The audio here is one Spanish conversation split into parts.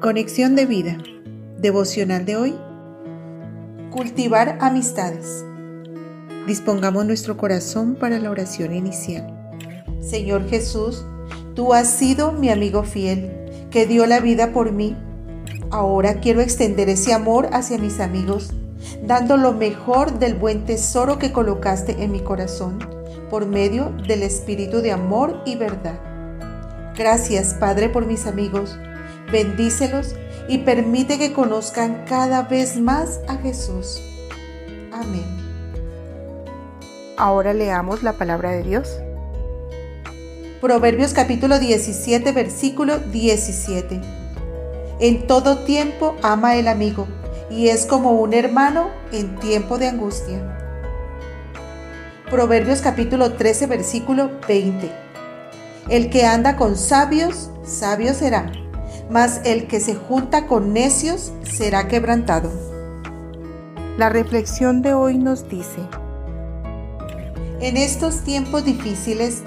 Conexión de vida. Devocional de hoy. Cultivar amistades. Dispongamos nuestro corazón para la oración inicial. Señor Jesús, tú has sido mi amigo fiel, que dio la vida por mí. Ahora quiero extender ese amor hacia mis amigos, dando lo mejor del buen tesoro que colocaste en mi corazón, por medio del espíritu de amor y verdad. Gracias, Padre, por mis amigos bendícelos y permite que conozcan cada vez más a Jesús. Amén. Ahora leamos la palabra de Dios. Proverbios capítulo 17, versículo 17. En todo tiempo ama el amigo y es como un hermano en tiempo de angustia. Proverbios capítulo 13, versículo 20. El que anda con sabios, sabio será mas el que se junta con necios será quebrantado. La reflexión de hoy nos dice, en estos tiempos difíciles,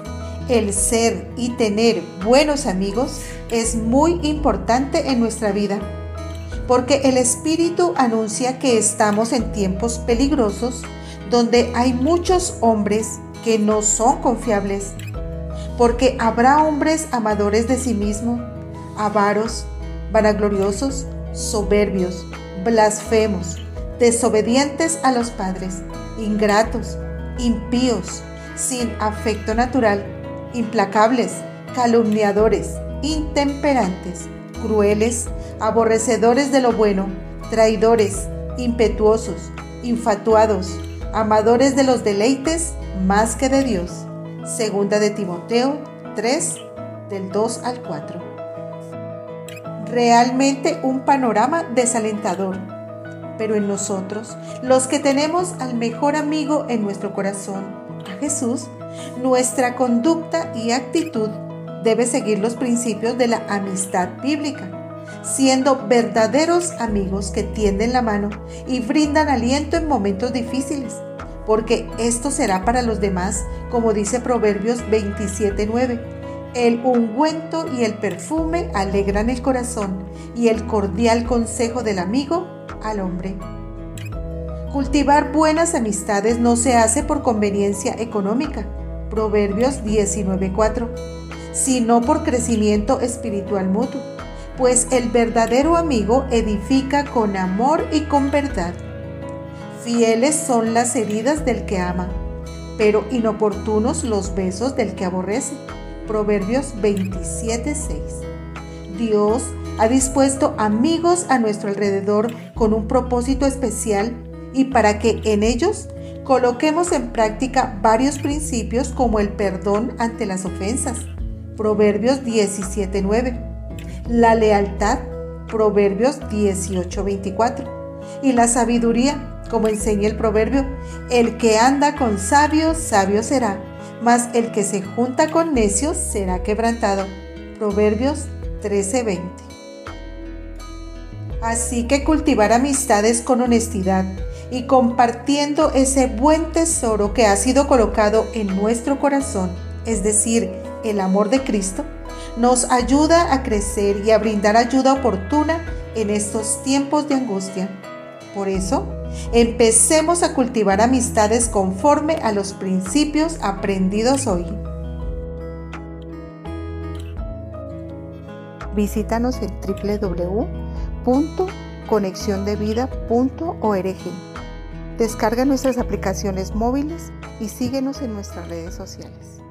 el ser y tener buenos amigos es muy importante en nuestra vida, porque el Espíritu anuncia que estamos en tiempos peligrosos donde hay muchos hombres que no son confiables, porque habrá hombres amadores de sí mismos avaros, vanagloriosos, soberbios, blasfemos, desobedientes a los padres, ingratos, impíos, sin afecto natural, implacables, calumniadores, intemperantes, crueles, aborrecedores de lo bueno, traidores, impetuosos, infatuados, amadores de los deleites más que de Dios. Segunda de Timoteo 3, del 2 al 4 realmente un panorama desalentador. Pero en nosotros, los que tenemos al mejor amigo en nuestro corazón, a Jesús, nuestra conducta y actitud debe seguir los principios de la amistad bíblica, siendo verdaderos amigos que tienden la mano y brindan aliento en momentos difíciles, porque esto será para los demás, como dice Proverbios 27.9 el ungüento y el perfume alegran el corazón y el cordial consejo del amigo al hombre. Cultivar buenas amistades no se hace por conveniencia económica, Proverbios 19:4, sino por crecimiento espiritual mutuo, pues el verdadero amigo edifica con amor y con verdad. Fieles son las heridas del que ama, pero inoportunos los besos del que aborrece. Proverbios 27:6. Dios ha dispuesto amigos a nuestro alrededor con un propósito especial y para que en ellos coloquemos en práctica varios principios como el perdón ante las ofensas. Proverbios 17:9. La lealtad. Proverbios 18:24. Y la sabiduría, como enseña el proverbio, el que anda con sabios, sabio será mas el que se junta con necios será quebrantado. Proverbios 13:20. Así que cultivar amistades con honestidad y compartiendo ese buen tesoro que ha sido colocado en nuestro corazón, es decir, el amor de Cristo, nos ayuda a crecer y a brindar ayuda oportuna en estos tiempos de angustia. Por eso, empecemos a cultivar amistades conforme a los principios aprendidos hoy. Visítanos en www.conexiondevida.org. Descarga nuestras aplicaciones móviles y síguenos en nuestras redes sociales.